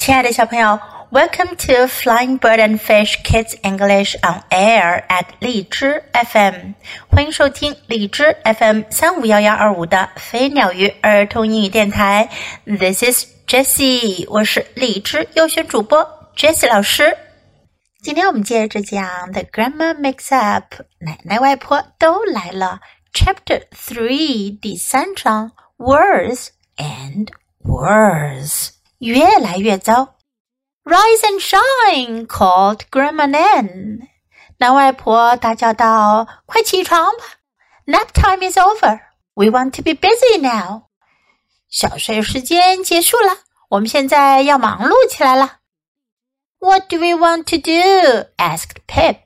亲爱的小朋友，Welcome to Flying Bird and Fish Kids English on Air at 荔枝 FM，欢迎收听荔枝 FM 三五幺幺二五的飞鸟鱼儿童英语电台。This is Jessie，我是荔枝优选主播 Jessie 老师。今天我们接着讲 The Grandma Mix Up，奶奶外婆都来了。Chapter Three 第三章 Words and Words。越来越糟。Rise and shine! called Grandma Nan. 男外婆大叫道：“快起床吧！Nap time is over. We want to be busy now. 小睡时间结束了，我们现在要忙碌起来了。What do we want to do? asked Pip.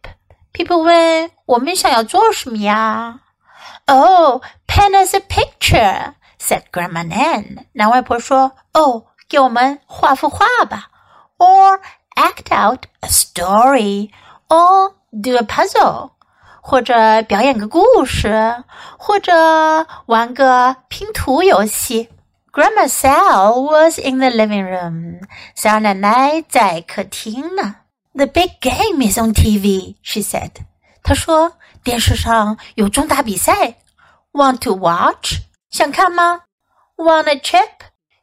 Pip 问：“我们想要做什么呀？” Oh, paint us a picture, said Grandma Nan. 男外婆说：“哦。”给我们画幅画吧，or act out a story, or do a puzzle，或者表演个故事，或者玩个拼图游戏。Grandma Sal was in the living room. 小奶奶在客厅呢。The big game is on TV, she said. 她说电视上有重大比赛。Want to watch？想看吗？Want a chip？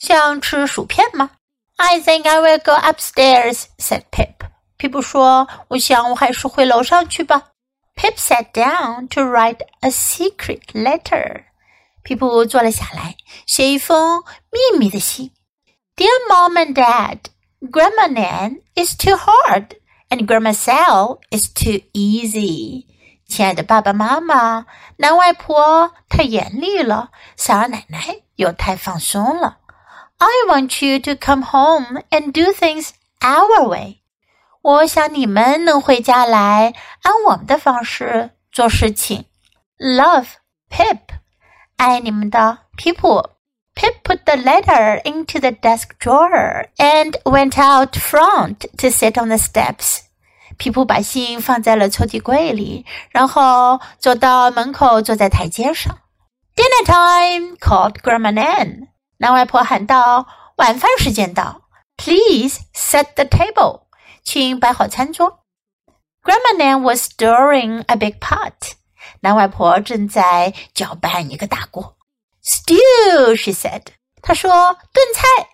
想吃薯片吗？I think I will go upstairs," said Pip. 皮普说：“我想我还是回楼上去吧。” Pip sat down to write a secret letter. 皮普坐了下来，写一封秘密的信。Dear Mom and Dad, Grandma Nan is too hard, and Grandma Sal is too easy. 亲爱的爸爸妈妈，南外婆太严厉了，小二奶奶又太放松了。 I want you to come home and do things our way. 我想你们能回家来，按我们的方式做事情。Love, Pip，爱你们的皮普。Pip put the letter into the desk drawer and went out front to sit on the steps. 皮普把信放在了抽屉柜里，然后走到门口，坐在台阶上。Dinner time! called Grandma Nan. 男外婆喊道：“晚饭时间到，Please set the table，请摆好餐桌。” Grandma Nan was stirring a big pot。男外婆正在搅拌一个大锅。Stew，she said。她说：“炖菜。”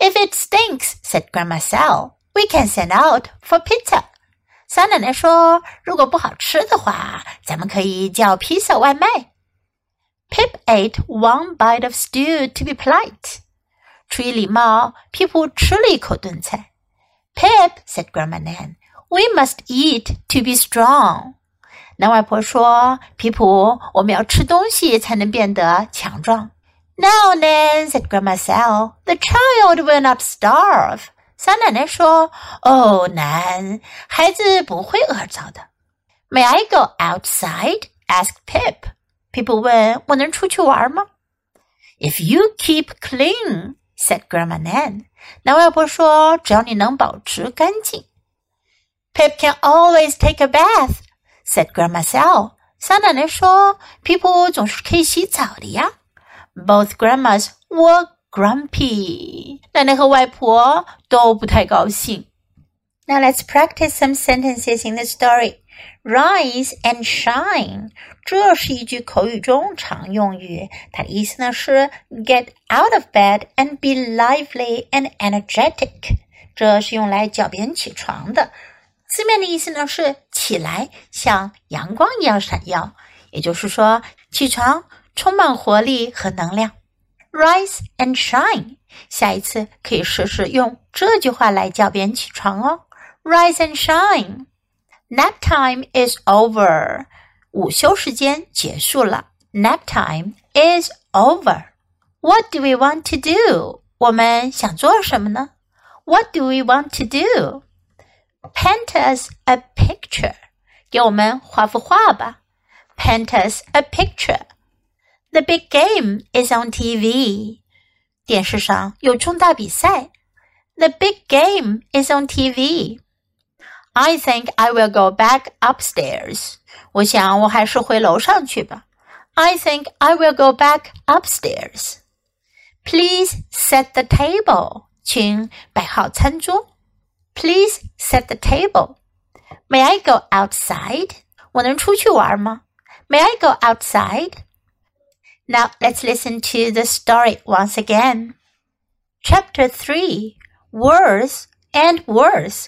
If it stinks，said Grandma Sal，we can send out for pizza。三奶奶说：“如果不好吃的话，咱们可以叫披萨外卖。” ate one bite of stew to be polite. 出于礼貌，皮普吃了一口炖菜。Pip said, "Grandma Nan, we must eat to be strong." 南外婆说：“皮普，我们要吃东西才能变得强壮。” No, Nan said, "Grandma Sal, the child will not starve." 小奶奶说：“哦，难，孩子不会饿着的。” oh, May I go outside? asked Pip. Pip 问我能出去玩吗？If you keep clean, said Grandma Nan. 南外婆说，只要你能保持干净。Pip can always take a bath, said Grandma Sal. 小奶奶说，Pip 总是可以洗澡的呀。Both grandmas were grumpy. 奶奶和外婆都不太高兴。Now let's practice some sentences in the story. Rise and shine，这是一句口语中常用语，它的意思呢是 get out of bed and be lively and energetic。这是用来叫别人起床的。字面的意思呢是起来，像阳光一样闪耀，也就是说起床充满活力和能量。Rise and shine，下一次可以试试用这句话来叫别人起床哦。Rise and shine。Nap time is over. 午休时间结束了。Nap time is over. What do we want to do? 我们想做什么呢？What do we want to do? Paint us a picture. 给我们画幅画吧。Paint us a picture. The big game is on TV. 电视上有重大比赛。The big game is on TV. I think I will go back upstairs. 我想我还是回楼上去吧。I think I will go back upstairs. Please set the table. 请摆好餐桌。Please set the table. May I go outside? 我能出去玩吗？May I go outside? Now let's listen to the story once again. Chapter 3 Worse and Worse.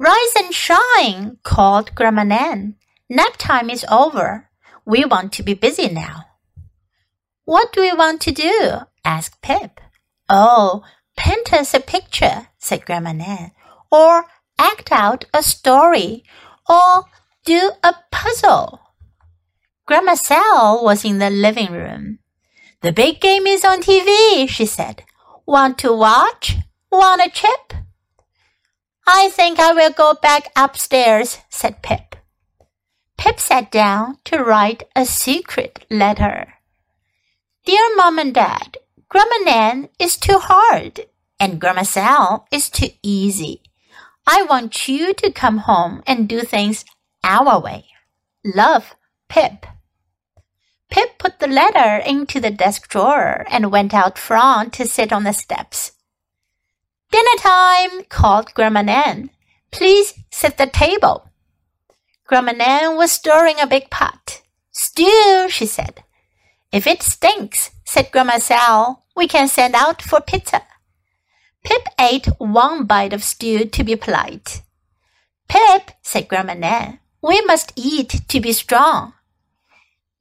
Rise and shine, called Grandma Nan. Nap time is over. We want to be busy now. What do we want to do? asked Pip. Oh, paint us a picture, said Grandma Nan, or act out a story, or do a puzzle. Grandma Sal was in the living room. The big game is on TV, she said. Want to watch? Want a chip? I think I will go back upstairs, said Pip. Pip sat down to write a secret letter. Dear Mom and Dad, Grandma Nan is too hard and Grandma Sal is too easy. I want you to come home and do things our way. Love, Pip. Pip put the letter into the desk drawer and went out front to sit on the steps. Dinner time, called Grandma Nan. Please set the table. Grandma Nan was stirring a big pot. Stew, she said. If it stinks, said Grandma Sal, we can send out for pizza. Pip ate one bite of stew to be polite. Pip, said Grandma Nan, we must eat to be strong.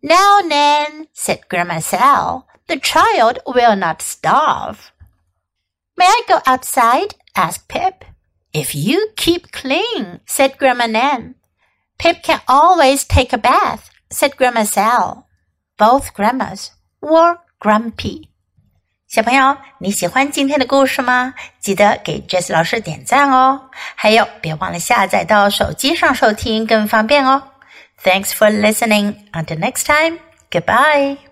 Now, Nan, said Grandma Sal, the child will not starve. May I go outside? asked Pip. If you keep clean, said Grandma Nan. Pip can always take a bath, said Grandma Sal. Both grandmas were grumpy. 小朋友，你喜欢今天的故事吗？记得给 Jess 老师点赞哦！还有，别忘了下载到手机上收听，更方便哦。Thanks for listening. Until next time. Goodbye.